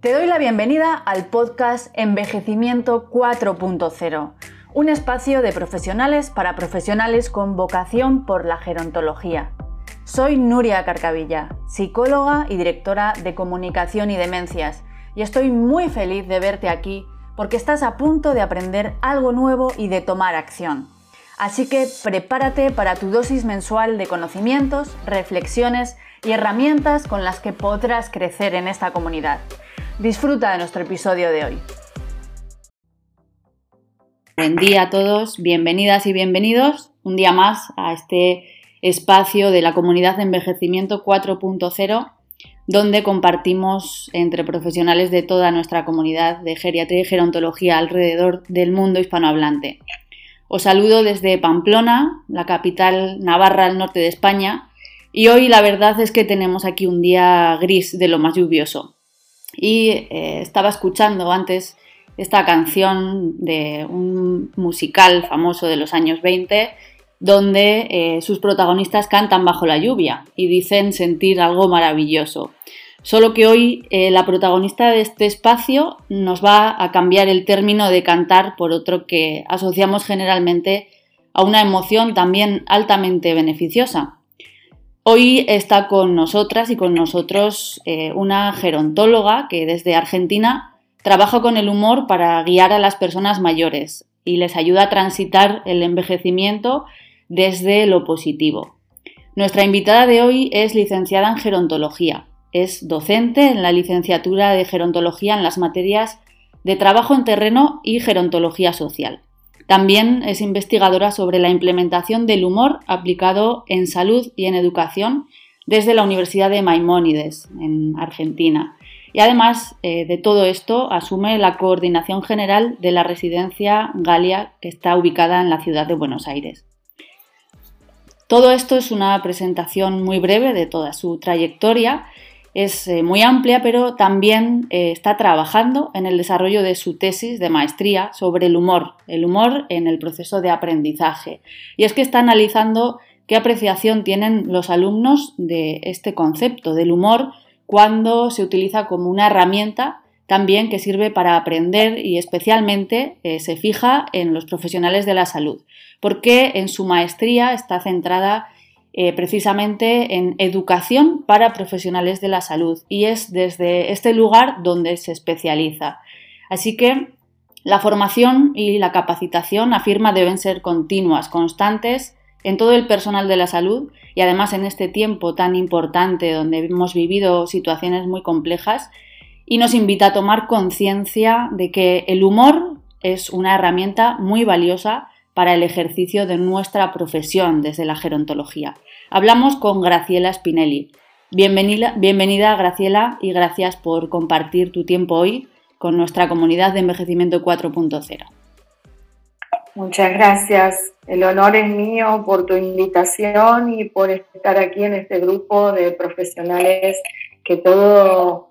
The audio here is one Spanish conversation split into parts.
Te doy la bienvenida al podcast Envejecimiento 4.0, un espacio de profesionales para profesionales con vocación por la gerontología. Soy Nuria Carcavilla, psicóloga y directora de comunicación y demencias, y estoy muy feliz de verte aquí porque estás a punto de aprender algo nuevo y de tomar acción. Así que prepárate para tu dosis mensual de conocimientos, reflexiones y herramientas con las que podrás crecer en esta comunidad. Disfruta de nuestro episodio de hoy. Buen día a todos, bienvenidas y bienvenidos un día más a este espacio de la comunidad de envejecimiento 4.0 donde compartimos entre profesionales de toda nuestra comunidad de geriatría y gerontología alrededor del mundo hispanohablante. Os saludo desde Pamplona, la capital navarra al norte de España, y hoy la verdad es que tenemos aquí un día gris de lo más lluvioso y eh, estaba escuchando antes esta canción de un musical famoso de los años 20 donde eh, sus protagonistas cantan bajo la lluvia y dicen sentir algo maravilloso. Solo que hoy eh, la protagonista de este espacio nos va a cambiar el término de cantar por otro que asociamos generalmente a una emoción también altamente beneficiosa, Hoy está con nosotras y con nosotros eh, una gerontóloga que desde Argentina trabaja con el humor para guiar a las personas mayores y les ayuda a transitar el envejecimiento desde lo positivo. Nuestra invitada de hoy es licenciada en gerontología. Es docente en la licenciatura de gerontología en las materias de trabajo en terreno y gerontología social. También es investigadora sobre la implementación del humor aplicado en salud y en educación desde la Universidad de Maimónides, en Argentina. Y además eh, de todo esto, asume la coordinación general de la residencia Galia, que está ubicada en la ciudad de Buenos Aires. Todo esto es una presentación muy breve de toda su trayectoria es eh, muy amplia, pero también eh, está trabajando en el desarrollo de su tesis de maestría sobre el humor, el humor en el proceso de aprendizaje. Y es que está analizando qué apreciación tienen los alumnos de este concepto del humor cuando se utiliza como una herramienta también que sirve para aprender y especialmente eh, se fija en los profesionales de la salud, porque en su maestría está centrada eh, precisamente en educación para profesionales de la salud y es desde este lugar donde se especializa. Así que la formación y la capacitación afirma deben ser continuas, constantes en todo el personal de la salud y además en este tiempo tan importante donde hemos vivido situaciones muy complejas y nos invita a tomar conciencia de que el humor es una herramienta muy valiosa para el ejercicio de nuestra profesión desde la gerontología. Hablamos con Graciela Spinelli. Bienvenida, bienvenida Graciela y gracias por compartir tu tiempo hoy con nuestra comunidad de envejecimiento 4.0. Muchas gracias. El honor es mío por tu invitación y por estar aquí en este grupo de profesionales que todo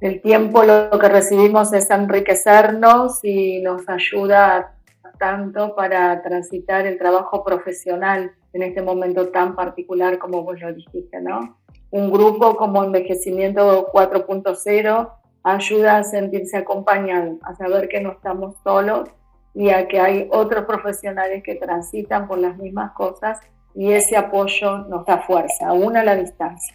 el tiempo lo que recibimos es enriquecernos y nos ayuda tanto para transitar el trabajo profesional en este momento tan particular como vos lo dijiste, ¿no? Un grupo como Envejecimiento 4.0 ayuda a sentirse acompañado, a saber que no estamos solos y a que hay otros profesionales que transitan por las mismas cosas y ese apoyo nos da fuerza, aún a la distancia.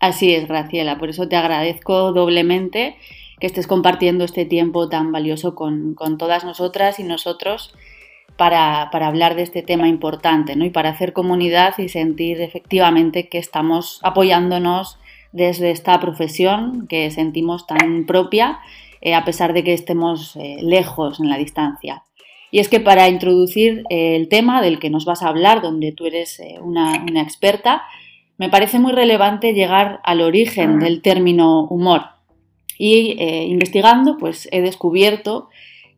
Así es, Graciela, por eso te agradezco doblemente que estés compartiendo este tiempo tan valioso con, con todas nosotras y nosotros para, hablar de este tema importante ¿no? y para hacer comunidad y sentir efectivamente que estamos apoyándonos desde esta profesión que sentimos tan propia eh, a pesar de que estemos eh, lejos en la distancia. Y es que para introducir eh, el tema del que nos vas a hablar, donde tú eres una, una experta, me parece muy relevante llegar al origen del término humor. Y investigando, pues he descubierto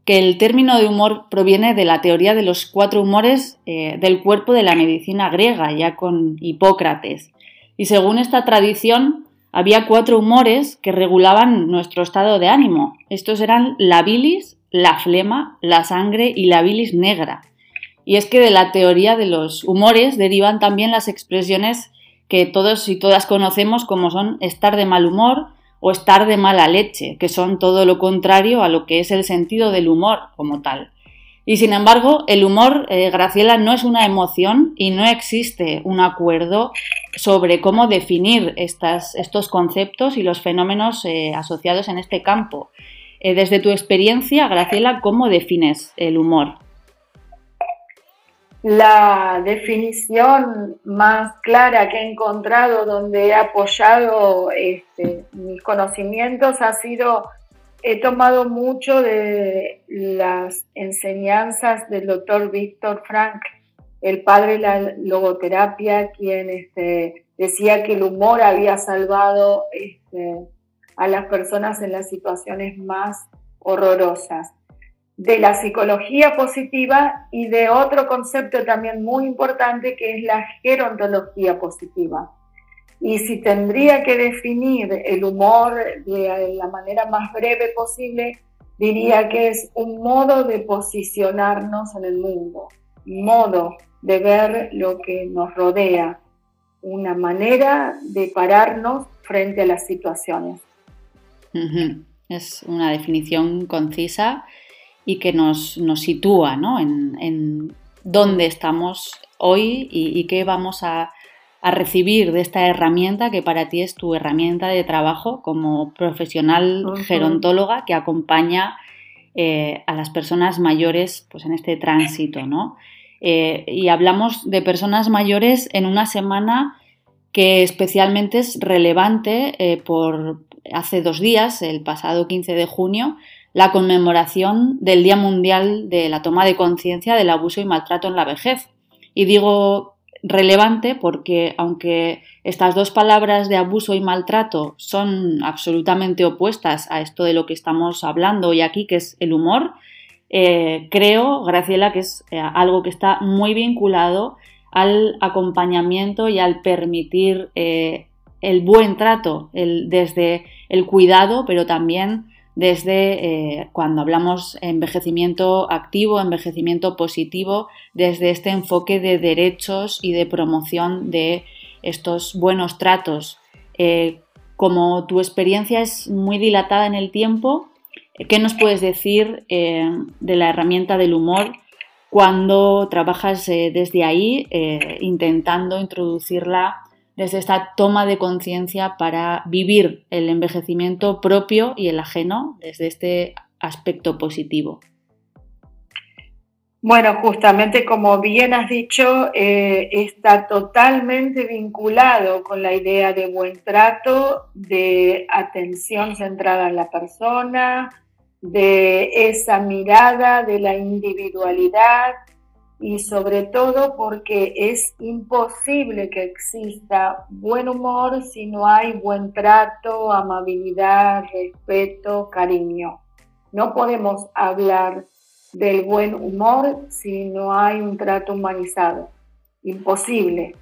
que el término de humor proviene de la teoría de los cuatro humores eh, del cuerpo de la medicina griega, ya con Hipócrates. Y según esta tradición, había cuatro humores que regulaban nuestro estado de ánimo. Estos eran la bilis, la flema, la sangre y la bilis negra. Y es que de la teoría de los humores derivan también las expresiones que todos y todas conocemos como son estar de mal humor o estar de mala leche, que son todo lo contrario a lo que es el sentido del humor como tal. Y sin embargo, el humor, eh, Graciela, no es una emoción y no existe un acuerdo sobre cómo definir estas, estos conceptos y los fenómenos eh, asociados en este campo. Eh, desde tu experiencia, Graciela, ¿cómo defines el humor? La definición más clara que he encontrado donde he apoyado este, mis conocimientos ha sido, he tomado mucho de las enseñanzas del doctor Víctor Frank, el padre de la logoterapia, quien este, decía que el humor había salvado este, a las personas en las situaciones más horrorosas de la psicología positiva y de otro concepto también muy importante que es la gerontología positiva. Y si tendría que definir el humor de la manera más breve posible, diría que es un modo de posicionarnos en el mundo, un modo de ver lo que nos rodea, una manera de pararnos frente a las situaciones. Es una definición concisa y que nos, sitúa en, dónde estamos hoy y, qué vamos a, recibir de esta herramienta que para ti es tu herramienta de trabajo como profesional gerontóloga que acompaña eh, a las personas mayores pues, en este tránsito. ¿no? Eh, y hablamos de personas mayores en una semana que especialmente es relevante eh, por hace dos días, el pasado 15 de junio, la conmemoración del Día Mundial de la Toma de Conciencia del Abuso y Maltrato en la Vejez. Y digo relevante porque aunque estas dos palabras de abuso y maltrato son absolutamente opuestas a esto de lo que estamos hablando hoy aquí, que es el humor, eh, creo, Graciela, que es eh, algo que está muy vinculado al acompañamiento y al permitir eh, el buen trato, desde el cuidado, pero también desde eh, cuando hablamos envejecimiento activo, envejecimiento positivo, desde este enfoque de derechos y de promoción de estos buenos tratos. Eh, como tu experiencia es muy dilatada en el tiempo, ¿qué nos puedes decir eh, de la herramienta del humor cuando trabajas desde ahí, intentando introducirla desde esta toma de conciencia para vivir el envejecimiento propio y el ajeno desde este aspecto positivo. Bueno, justamente como bien has dicho, eh, está totalmente vinculado con la idea de buen trato, de atención centrada en la persona, de esa mirada de la individualidad, y sobre todo porque es imposible que exista buen humor si no hay buen trato, amabilidad, respeto, cariño. No podemos hablar del buen humor si no hay un trato humanizado. Imposible.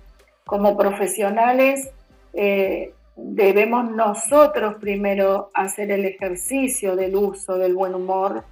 Como profesionales eh, debemos nosotros primero hacer el ejercicio del uso del buen humor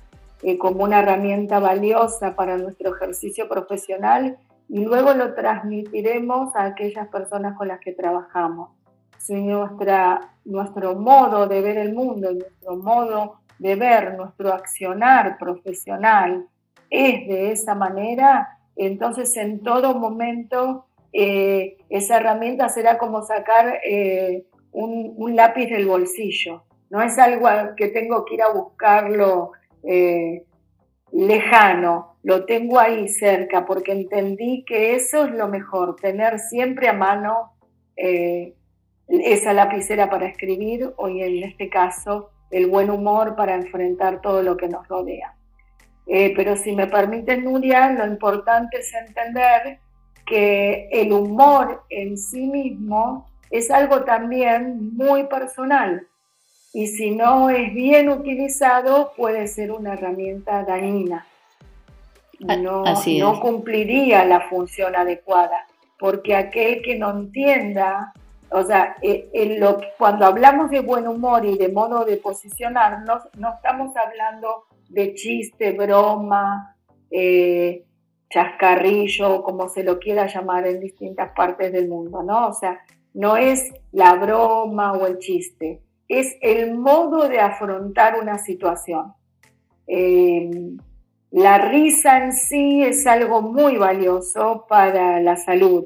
eh, como una herramienta valiosa para nuestro ejercicio profesional y luego lo transmitiremos a aquellas personas con las que trabajamos. Si nuestra, nuestro modo de ver el mundo, nuestro modo de ver nuestro accionar profesional es de esa manera, entonces en todo momento eh, esa herramienta será como sacar eh, un, un, lápiz del bolsillo. No es algo que tengo que ir a buscarlo eh, lejano, lo tengo ahí cerca, porque entendí que eso es lo mejor, tener siempre a mano eh, esa lapicera para escribir o en este caso el buen humor para enfrentar todo lo que nos rodea. Eh, pero si me permiten, Nuria, lo importante es entender que el humor en sí mismo es algo también muy personal y si no es bien utilizado puede ser una herramienta dañina. No, no cumpliría la función adecuada, porque aquel que no entienda, o sea, eh, lo, cuando hablamos de buen humor y de modo de posicionarnos, no estamos hablando de chiste, broma, eh, chascarrillo, como se lo quiera llamar en distintas partes del mundo, ¿no? O sea, no es la broma o el chiste, es el modo de afrontar una situación. Eh, la risa en sí es algo muy valioso para la salud,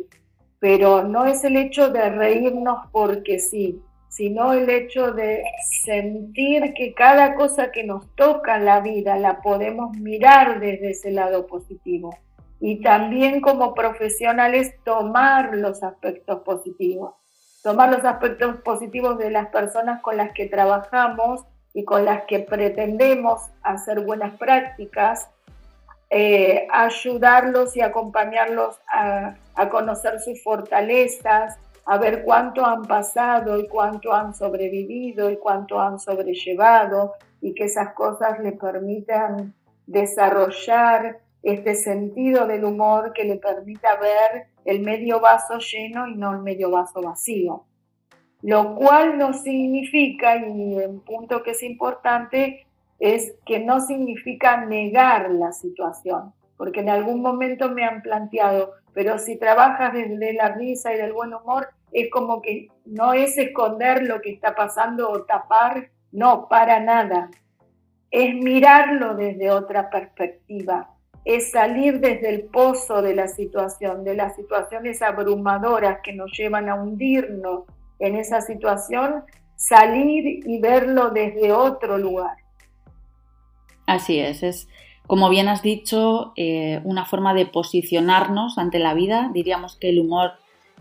pero no es el hecho de reírnos porque sí, sino el hecho de sentir que cada cosa que nos toca en la vida la podemos mirar desde ese lado positivo y también como profesionales tomar los aspectos positivos, tomar los aspectos positivos de las personas con las que trabajamos y con las que pretendemos hacer buenas prácticas, eh, ayudarlos y acompañarlos a, a conocer sus fortalezas, a ver cuánto han pasado y cuánto han sobrevivido y cuánto han sobrellevado y que esas cosas le permitan desarrollar este sentido del humor que le permita ver el medio vaso lleno y no el medio vaso vacío. Lo cual no significa, y un punto que es importante, es que no significa negar la situación, porque en algún momento me han planteado, pero si trabajas desde la risa y del buen humor, es como que no es esconder lo que está pasando o tapar, no, para nada. Es mirarlo desde otra perspectiva, es salir desde el pozo de la situación, de las situaciones abrumadoras que nos llevan a hundirnos en esa situación, salir y verlo desde otro lugar. Así es, es como bien has dicho, eh, una forma de posicionarnos ante la vida. Diríamos que el humor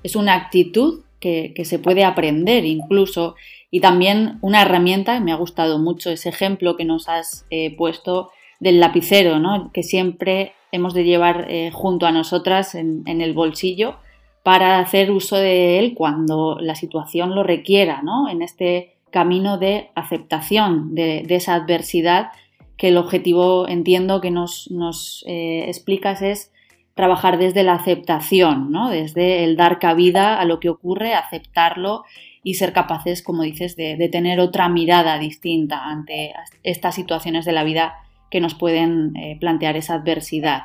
es una actitud que, se puede aprender incluso y también una herramienta, me ha gustado mucho ese ejemplo que nos has eh, puesto del lapicero, ¿no? que siempre hemos de llevar eh, junto a nosotras en, el bolsillo para hacer uso de él cuando la situación lo requiera, ¿no? en este camino de aceptación de, esa adversidad que el objetivo entiendo que nos, eh, explicas es trabajar desde la aceptación, ¿no? desde el dar cabida a lo que ocurre, aceptarlo y ser capaces, como dices, de, de tener otra mirada distinta ante estas situaciones de la vida que nos pueden eh, plantear esa adversidad.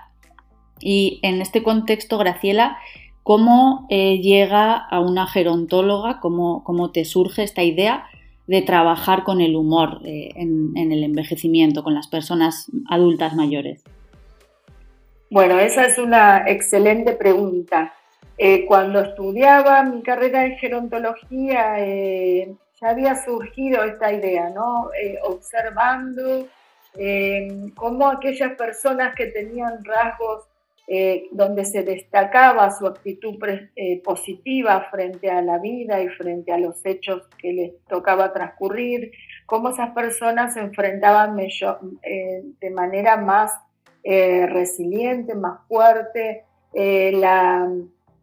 Y en este contexto, Graciela, ¿cómo eh, llega a una gerontóloga, cómo, cómo, te surge esta idea de trabajar con el humor eh, en, el envejecimiento, con las personas adultas mayores? Bueno, esa es una excelente pregunta. cuando estudiaba mi carrera de gerontología, ya había surgido esta idea, ¿no? observando eh, cómo aquellas personas que tenían rasgos eh, donde se destacaba su actitud eh, positiva frente a la vida y frente a los hechos que les tocaba transcurrir, cómo esas personas se enfrentaban de manera más resiliente, más fuerte,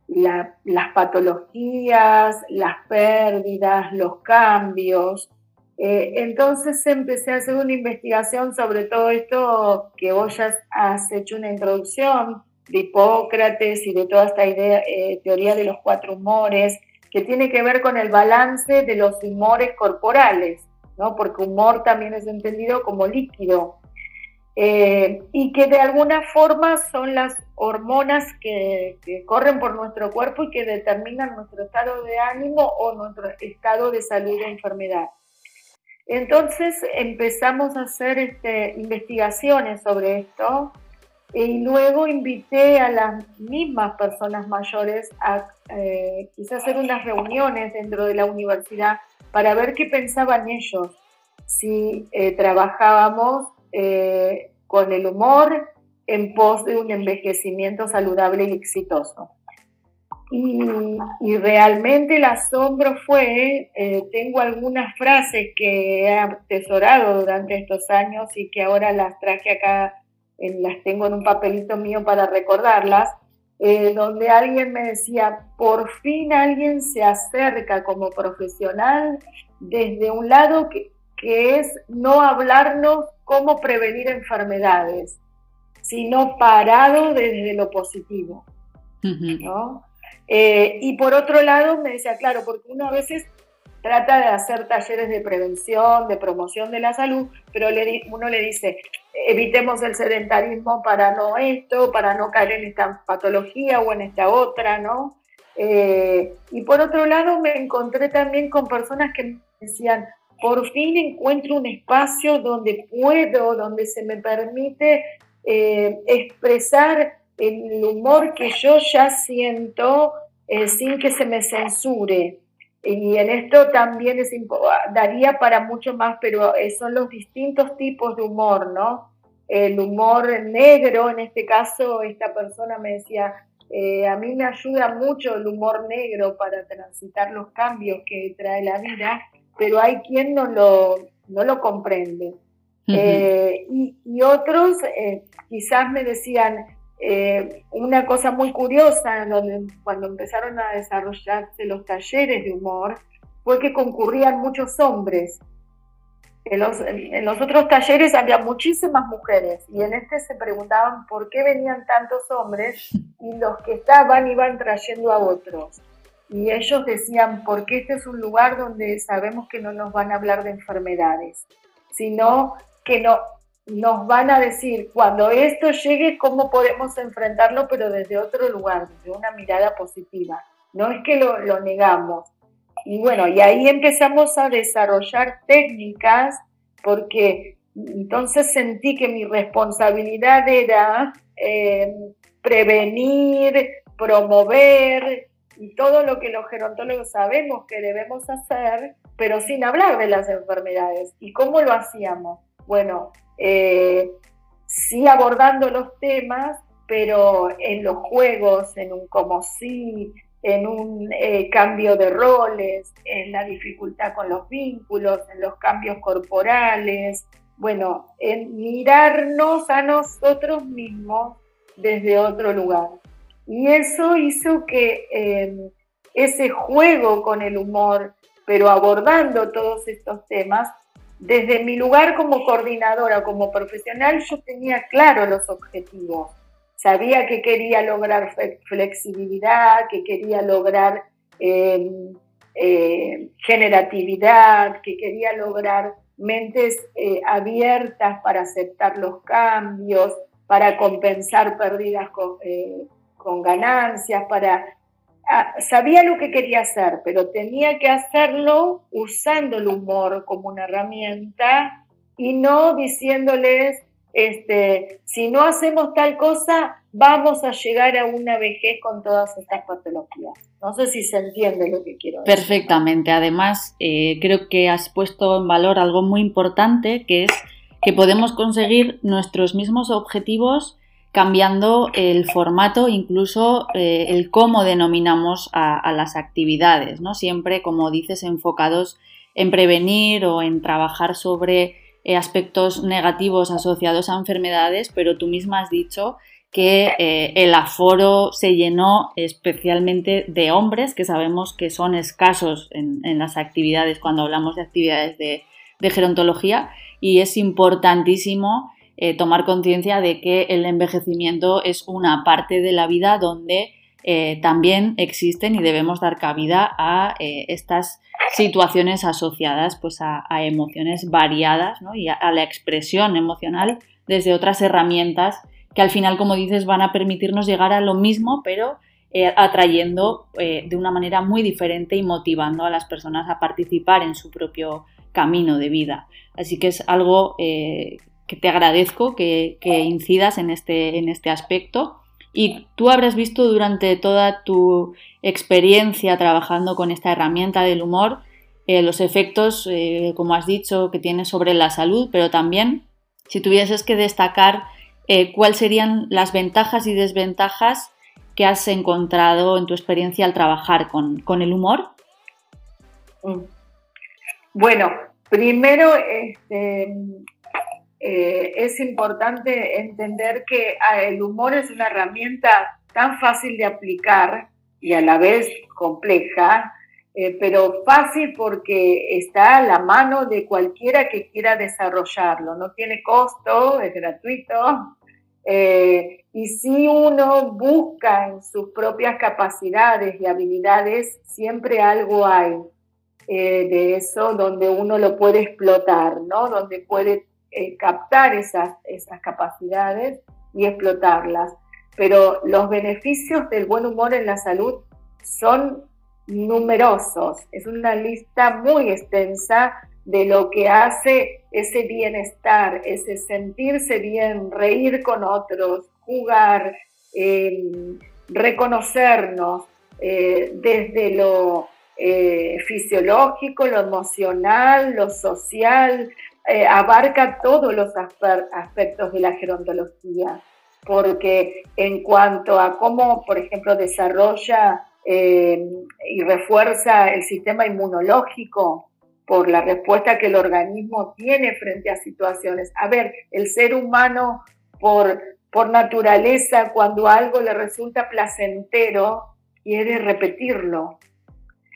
las patologías, las pérdidas, los cambios. Eh, entonces empecé a hacer una investigación sobre todo esto que vos has hecho una introducción de Hipócrates y de toda esta idea, eh, teoría de los cuatro humores, que tiene que ver con el balance de los humores corporales, ¿no? porque humor también es entendido como líquido, eh, y que de alguna forma son las hormonas que, que, corren por nuestro cuerpo y que determinan nuestro estado de ánimo o nuestro estado de salud o enfermedad. Entonces empezamos a hacer este, investigaciones sobre esto y luego invité a las mismas personas mayores a eh, quizás hacer unas reuniones dentro de la universidad para ver qué pensaban ellos si eh, trabajábamos eh, con el humor en pos de un envejecimiento saludable y exitoso. Y, realmente el asombro fue, eh, tengo algunas frases que he atesorado durante estos años y que ahora las traje acá, las tengo en un papelito mío para recordarlas, eh, donde alguien me decía, por fin alguien se acerca como profesional desde un lado que, que es no hablarnos cómo prevenir enfermedades, sino parado desde lo positivo. ¿no? Eh, y por otro lado, me decía, claro, porque uno a veces trata de hacer talleres de prevención, de promoción de la salud, pero uno le dice, evitemos el sedentarismo para no esto, para no caer en esta patología o en esta otra, ¿no? Eh, y por otro lado, me encontré también con personas que decían, por fin encuentro un espacio donde puedo, donde se me permite eh, expresar el humor que yo ya siento eh, sin que se me censure. Y en esto también es, daría para mucho más, pero eh, son los distintos tipos de humor, ¿no? El humor negro, en este caso, esta persona me decía, eh, a mí me ayuda mucho el humor negro para transitar los cambios que trae la vida, pero hay quien no lo, no lo comprende. y, y, otros quizás me decían, eh, una cosa muy curiosa donde, cuando empezaron a desarrollarse los talleres de humor fue que concurrían muchos hombres. En los, en los, otros talleres había muchísimas mujeres y en este se preguntaban por qué venían tantos hombres y los que estaban iban trayendo a otros. Y ellos decían, porque este es un lugar donde sabemos que no nos van a hablar de enfermedades, sino que no, nos van a decir cuando esto llegue cómo podemos enfrentarlo, pero desde otro lugar, desde una mirada positiva. No es que lo, negamos. Y bueno, y ahí empezamos a desarrollar técnicas porque entonces sentí que mi responsabilidad era eh, prevenir, promover y todo lo que los gerontólogos sabemos que debemos hacer, pero sin hablar de las enfermedades. ¿Y cómo lo hacíamos? Bueno, eh, sí abordando los temas, pero en los juegos, en un como sí, en un eh, cambio de roles, en la dificultad con los vínculos, en los cambios corporales, bueno, en mirarnos a nosotros mismos desde otro lugar. Y eso hizo que em, ese juego con el humor, pero abordando todos estos temas, desde mi lugar como coordinadora, como profesional, yo tenía claro los objetivos. Sabía que quería lograr flexibilidad, que quería lograr em, eh, generatividad, que quería lograr mentes eh, abiertas para aceptar los cambios, para compensar pérdidas con, eh, con ganancias, para sabía lo que quería hacer, pero tenía que hacerlo usando el humor como una herramienta y no diciéndoles, este, si no hacemos tal cosa, vamos a llegar a una vejez con todas estas patologías. No sé si se entiende lo que quiero decir. Perfectamente. Además, eh, creo que has puesto en valor algo muy importante, que es que podemos conseguir nuestros mismos objetivos cambiando el formato, incluso eh, el cómo denominamos a, las actividades, ¿no? Siempre, como dices, enfocados en prevenir o en trabajar sobre eh, aspectos negativos asociados a enfermedades, pero tú misma has dicho que eh, el aforo se llenó especialmente de hombres, que sabemos que son escasos en, las actividades cuando hablamos de actividades de gerontología, y es importantísimo eh, tomar conciencia de que el envejecimiento es una parte de la vida donde eh, también existen y debemos dar cabida a eh, estas situaciones asociadas pues, a, emociones variadas y a, la expresión emocional desde otras herramientas que al final, como dices, van a permitirnos llegar a lo mismo, pero atrayendo de una manera muy diferente y motivando a las personas a participar en su propio camino de vida. Así que es algo que te agradezco que, incidas en este, en este aspecto. Y tú habrás visto durante toda tu experiencia trabajando con esta herramienta del humor eh, los efectos, eh, como has dicho, que tiene sobre la salud, pero también si tuvieses que destacar eh, cuáles serían las ventajas y desventajas que has encontrado en tu experiencia al trabajar con, con el humor. Mm. Bueno, primero, este, eh, es importante entender que ah, el humor es una herramienta tan fácil de aplicar y a la vez compleja, eh, pero fácil porque está a la mano de cualquiera que quiera desarrollarlo. No tiene costo, es gratuito. Eh, y si uno busca en sus propias capacidades y habilidades, siempre algo hay de eso donde uno lo puede explotar, ¿no? Donde puede eh, captar esas, esas capacidades y explotarlas. Pero los beneficios del buen humor en la salud son numerosos. Es una lista muy extensa de lo que hace ese bienestar, ese sentirse bien, reír con otros, jugar, em, reconocernos eh, desde lo eh, fisiológico, lo emocional, lo social, eh, abarca todos los aspectos de la gerontología, porque en cuanto a cómo, por ejemplo, desarrolla y refuerza el sistema inmunológico, por la respuesta que el organismo tiene frente a situaciones. A ver, el ser humano por, por naturaleza, cuando algo le resulta placentero, quiere repetirlo.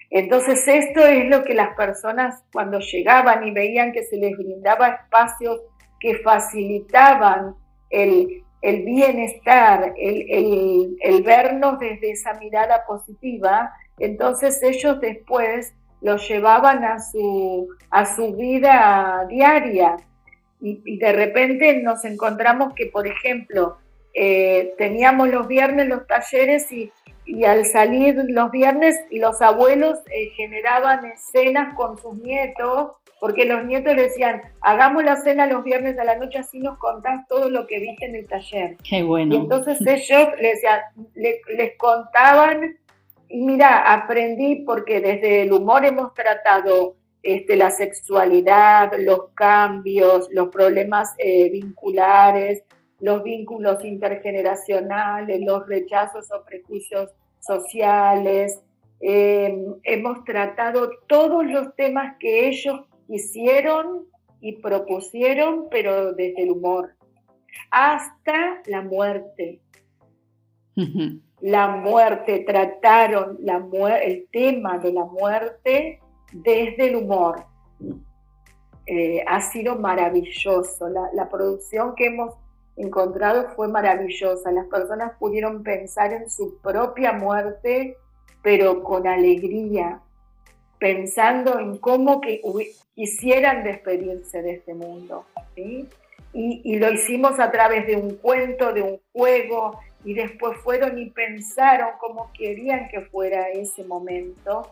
Entonces esto es lo que las personas cuando llegaban y veían que se les brindaba espacios que facilitaban el, bienestar, el, el vernos desde esa mirada positiva, entonces ellos después lo llevaban a su, a su vida diaria. Y, de repente nos encontramos que, por ejemplo, eh, teníamos los viernes los talleres y, al salir los viernes los abuelos eh, generaban escenas con sus nietos, porque los nietos decían, hagamos la cena los viernes a la noche, así nos contás todo lo que viste en el taller. Qué bueno. Y entonces ellos les, les contaban y mira, aprendí porque desde el humor hemos tratado este, la sexualidad, los cambios, los problemas eh, vinculares, los vínculos intergeneracionales, los rechazos o prejuicios sociales. Em, hemos tratado todos los temas que ellos quisieron y propusieron, pero desde el humor, hasta la muerte la muerte, trataron la el tema de la muerte desde el humor. Eh, ha sido maravilloso. La, producción que hemos encontrado fue maravillosa. Las personas pudieron pensar en su propia muerte, pero con alegría, pensando en cómo que quisieran despedirse de este mundo. y, lo hicimos a través de un cuento, de un juego, y después fueron y pensaron cómo querían que fuera ese momento.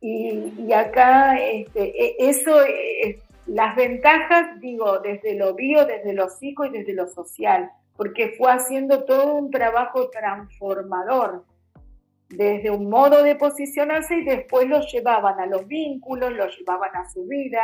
Y, acá este, e, eso, es, las ventajas, digo, desde lo bio, desde lo psico y desde lo social, porque fue haciendo todo un trabajo transformador, desde un modo de posicionarse y después lo llevaban a los vínculos, lo llevaban a su vida,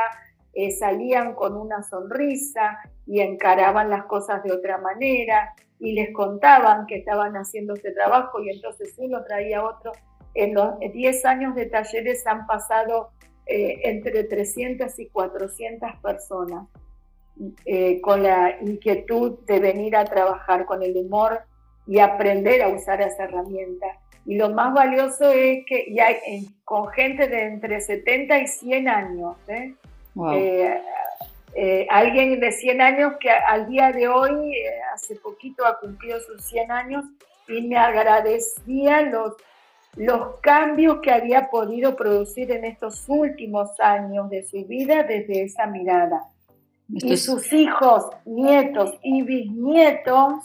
eh, salían con una sonrisa y encaraban las cosas de otra manera y les contaban que estaban haciendo este trabajo y entonces uno traía otro. En los 10 años de talleres han pasado eh, entre 300 y 400 personas eh, con la inquietud de venir a trabajar con el humor y aprender a usar esa herramienta. Y lo más valioso es que ya con gente de entre 70 y 100 años, ¿eh? Eh, eh, alguien de 100 años que al día de hoy, eh, hace poquito ha cumplido sus 100 años y me agradecía los, los cambios que había podido producir en estos últimos años de su vida desde esa mirada. Y sus hijos, nietos y bisnietos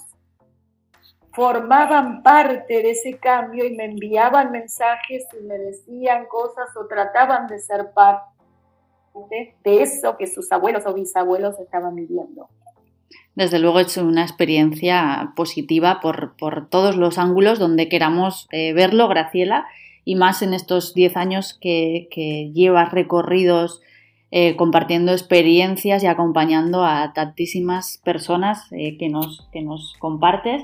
formaban parte de ese cambio y me enviaban mensajes y me decían cosas o trataban de ser parte de eso que sus abuelos o bisabuelos estaban viviendo. Desde luego es una experiencia positiva por, todos los ángulos donde queramos eh, verlo, Graciela, y más en estos 10 años que, llevas recorridos eh, compartiendo experiencias y acompañando a tantísimas personas eh, que, nos, que nos compartes,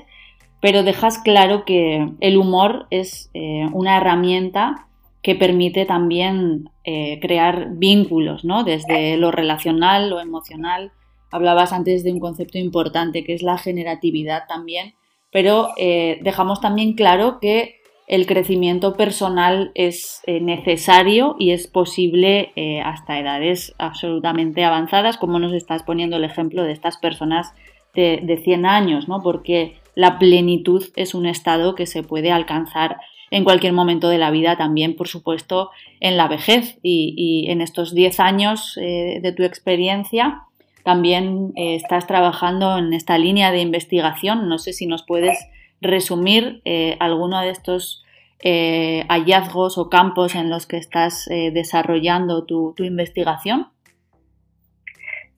pero dejas claro que el humor es una herramienta que permite también crear vínculos, ¿no? Desde lo relacional, lo emocional. Hablabas antes de un concepto importante que es la generatividad también, pero eh, dejamos también claro que el crecimiento personal es eh, necesario y es posible hasta edades absolutamente avanzadas, como nos estás poniendo el ejemplo de estas personas de, de 100 años, ¿no? Porque la plenitud es un estado que se puede alcanzar en cualquier momento de la vida, también, por supuesto, en la vejez. Y, en estos 10 años eh, de tu experiencia, también eh, estás trabajando en esta línea de investigación. No sé si nos puedes resumir eh, alguno de estos hallazgos o campos en los que estás desarrollando tu investigación.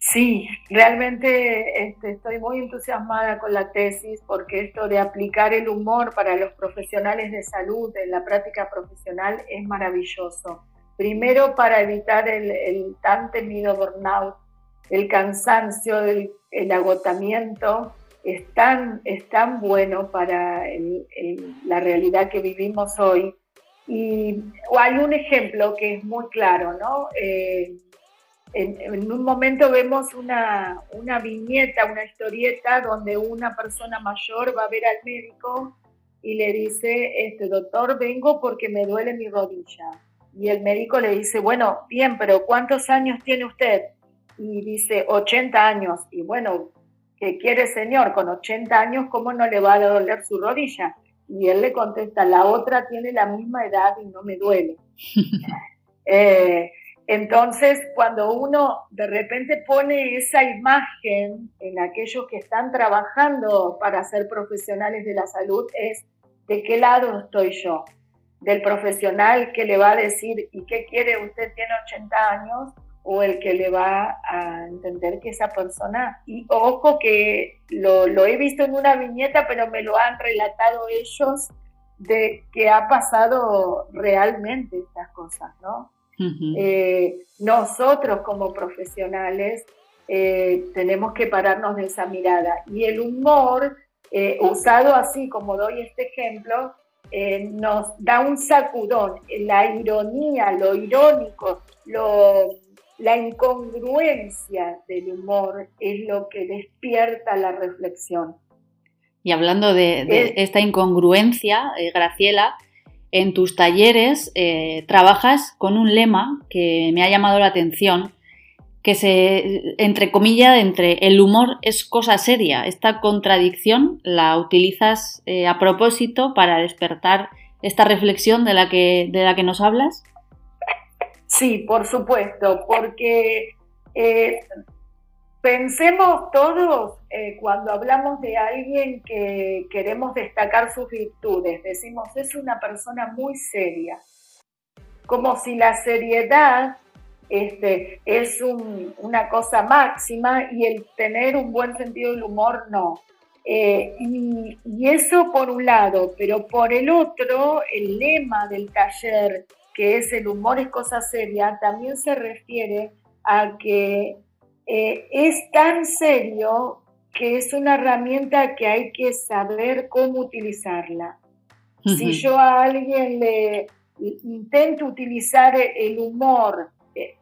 Sí, realmente este, estoy muy entusiasmada con la tesis porque esto de aplicar el humor para los profesionales de salud en la práctica profesional es maravilloso. Primero para evitar el, tan temido burnout, el cansancio, el, agotamiento, es tan, es tan bueno para la realidad que vivimos hoy. Y hay un ejemplo que es muy claro, ¿no? Eh, en, un momento vemos una, una, viñeta, una historieta donde una persona mayor va a ver al médico y le dice, este doctor, vengo porque me duele mi rodilla. Y el médico le dice, bueno, bien, pero ¿cuántos años tiene usted? Y dice, 80 años. Y bueno, ¿qué quiere señor? Con 80 años, ¿cómo no le va a doler su rodilla? Y él le contesta, la otra tiene la misma edad y no me duele. eh, entonces, cuando uno de repente pone esa imagen en aquellos que están trabajando para ser profesionales de la salud, es de qué lado estoy yo, del profesional que le va a decir, ¿y qué quiere? Usted tiene 80 años, o el que le va a entender que esa persona, y ojo que lo, lo he visto en una viñeta, pero me lo han relatado ellos, de que ha pasado realmente estas cosas, ¿no? Eh, nosotros como profesionales eh, tenemos que pararnos de esa mirada. Y el humor, eh, usado así como doy este ejemplo, nos da un sacudón. La ironía, lo irónico, lo, la incongruencia del humor es lo que despierta la reflexión. Y hablando de, esta incongruencia, Graciela, en tus talleres eh, trabajas con un lema que me ha llamado la atención, que se, entre comillas, entre el humor es cosa seria. Esta contradicción la utilizas eh, a propósito para despertar esta reflexión de la que, de la que nos hablas. Sí, por supuesto, porque eh, Pensemos todos eh, cuando hablamos de alguien que queremos destacar sus virtudes, decimos es una persona muy seria, como si la seriedad este, es una cosa máxima y el tener un buen sentido del humor no. Eh, y, y eso por un lado, pero por el otro, el lema del taller, que es el humor es cosa seria, también se refiere a que eh, es tan serio que es una herramienta que hay que saber cómo utilizarla. Si yo a alguien le intento utilizar el humor, eh,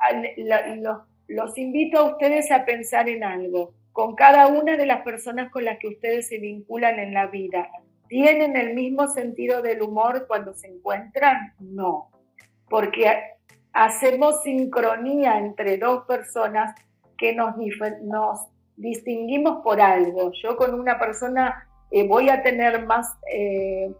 los invito a ustedes a pensar en algo. Con cada una de las personas con las que ustedes se vinculan en la vida, ¿tienen el mismo sentido del humor cuando se encuentran? No, porque hacemos sincronía entre dos personas que nos, nos distinguimos por algo. Yo con una persona eh, voy a tener más eh,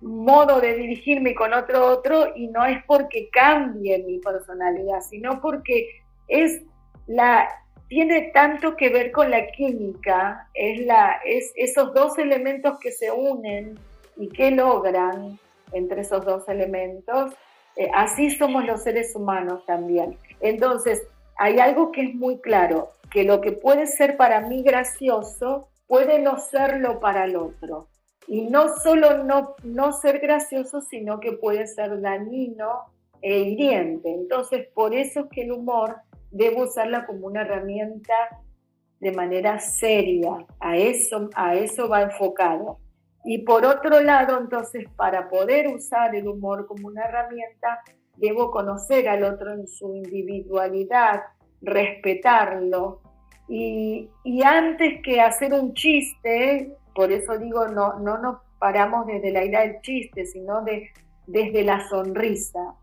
modo de dirigirme con otro otro y no es porque cambie mi personalidad, sino porque es la tiene tanto que ver con la química, es, la, es esos dos elementos que se unen y que logran entre esos dos elementos. Eh, así somos los seres humanos también. Entonces, hay algo que es muy claro, que lo que puede ser para mí gracioso puede no serlo para el otro. Y no solo no, no ser gracioso, sino que puede ser dañino e hiriente. Entonces, por eso es que el humor debo usarla como una herramienta de manera seria. A eso, a eso va enfocado. Y por otro lado, entonces, para poder usar el humor como una herramienta, debo conocer al otro en su individualidad, respetarlo. Y, antes que hacer un chiste, por eso digo, no, no nos paramos desde la idea del chiste, sino de, desde la sonrisa.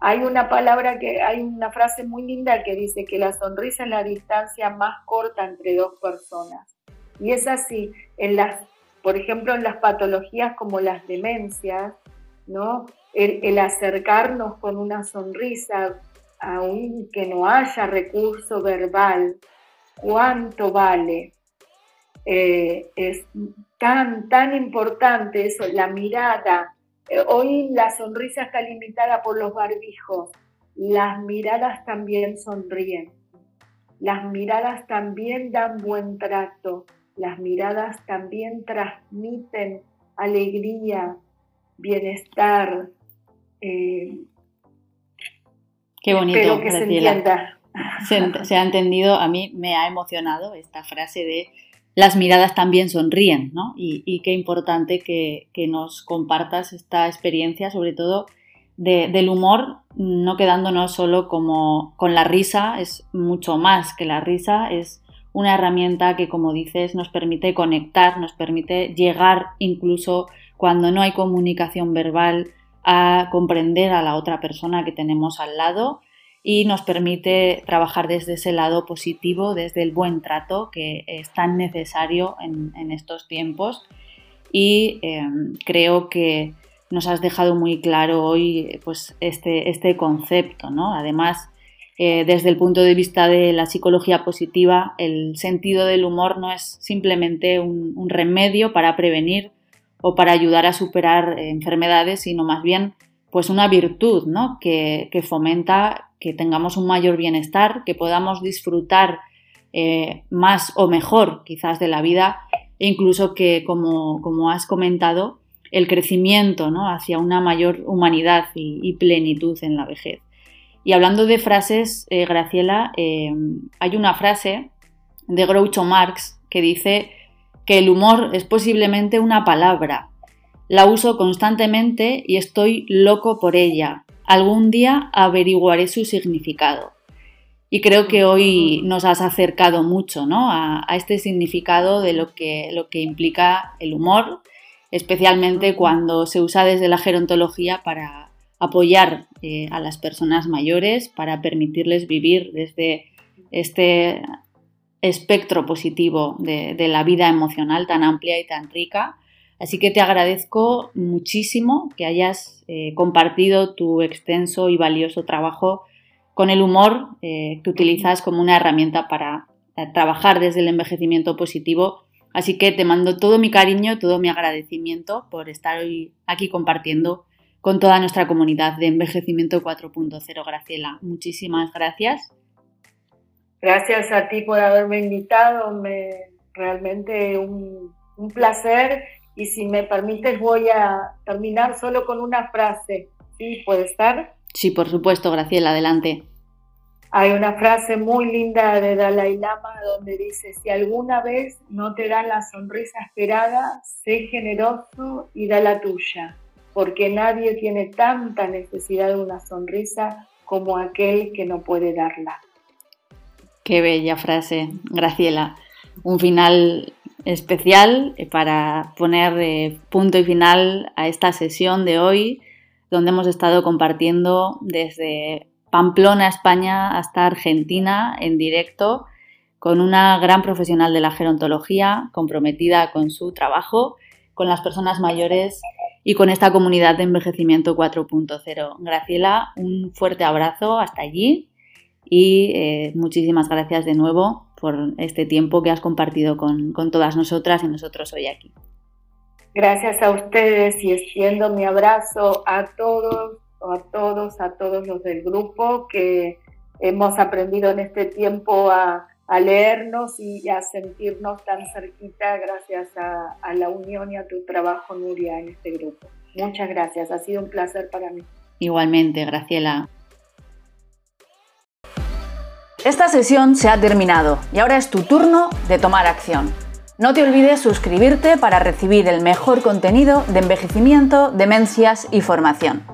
Hay una palabra que, hay una frase muy linda que dice que la sonrisa es la distancia más corta entre dos personas. Y es así, en las, por ejemplo, en las patologías como las demencias, ¿no? el, acercarnos con una sonrisa, aunque no haya recurso verbal, cuánto vale. Eh, es tan, tan importante eso, la mirada. Eh, hoy la sonrisa está limitada por los barbijos, las miradas también sonríen. las miradas también dan buen trato, las miradas también transmiten alegría, bienestar. Eh, Qué bonito. Espero que se entienda. Se, ha entendido, a mí me ha emocionado esta frase de las miradas también sonríen, ¿no? Y, qué importante que, nos compartas esta experiencia, sobre todo del humor, no quedándonos solo como con la risa, es mucho más que la risa, es una herramienta que, como dices, nos permite conectar, nos permite llegar incluso cuando no hay comunicación verbal a comprender a la otra persona que tenemos al lado y nos permite trabajar desde ese lado positivo, desde el buen trato que es tan necesario en, estos tiempos. Y em, creo que nos has dejado muy claro hoy pues, este, este concepto. ¿no? Además, eh, desde el punto de vista de la psicología positiva, el sentido del humor no es simplemente un, remedio para prevenir o para ayudar a superar enfermedades, sino más bien pues una virtud ¿no? que, fomenta que tengamos un mayor bienestar, que podamos disfrutar eh, más o mejor quizás de la vida e incluso que, como, has comentado, el crecimiento ¿no? hacia una mayor humanidad y, plenitud en la vejez. Y hablando de frases, eh, Graciela, eh, hay una frase de Groucho Marx que dice que el humor es posiblemente una palabra, la uso constantemente y estoy loco por ella. Algún día averiguaré su significado. Y creo que hoy nos has acercado mucho ¿no? a, este significado de lo que, lo que implica el humor, especialmente cuando se usa desde la gerontología para apoyar eh, a las personas mayores, para permitirles vivir desde este espectro positivo de la vida emocional tan amplia y tan rica Así que te agradezco muchísimo que hayas eh, compartido tu extenso y valioso trabajo con el humor eh, que utilizas como una herramienta para trabajar desde el envejecimiento positivo. Así que te mando todo mi cariño, todo mi agradecimiento por estar hoy aquí compartiendo con toda nuestra comunidad de envejecimiento 4.0. Graciela, muchísimas gracias. Gracias a ti por haberme invitado. Me, realmente un, un placer y si me permites voy a terminar solo con una frase. ¿Sí? ¿Puede estar? Sí, por supuesto, Graciela, adelante. Hay una frase muy linda de Dalai Lama donde dice, si alguna vez no te dan la sonrisa esperada, sé generoso y da la tuya, porque nadie tiene tanta necesidad de una sonrisa como aquel que no puede darla. Qué bella frase, Graciela. Un final especial para poner eh, punto y final a esta sesión de hoy, donde hemos estado compartiendo desde Pamplona, España, hasta Argentina en directo con una gran profesional de la gerontología comprometida con su trabajo, con las personas mayores y con esta comunidad de envejecimiento 4.0. Graciela, un fuerte abrazo hasta allí y eh, muchísimas gracias de nuevo por este tiempo que has compartido con, todas nosotras y nosotros hoy aquí. Gracias a ustedes y extiendo mi abrazo a todos, a todos, a todos los del grupo que hemos aprendido en este tiempo a, leernos y a sentirnos tan cerquita gracias a, a la unión y a tu trabajo, Nuria, en este grupo. Muchas gracias, ha sido un placer para mí. Igualmente, Graciela. Esta sesión se ha terminado y ahora es tu turno de tomar acción. No te olvides suscribirte para recibir el mejor contenido de envejecimiento, demencias y formación.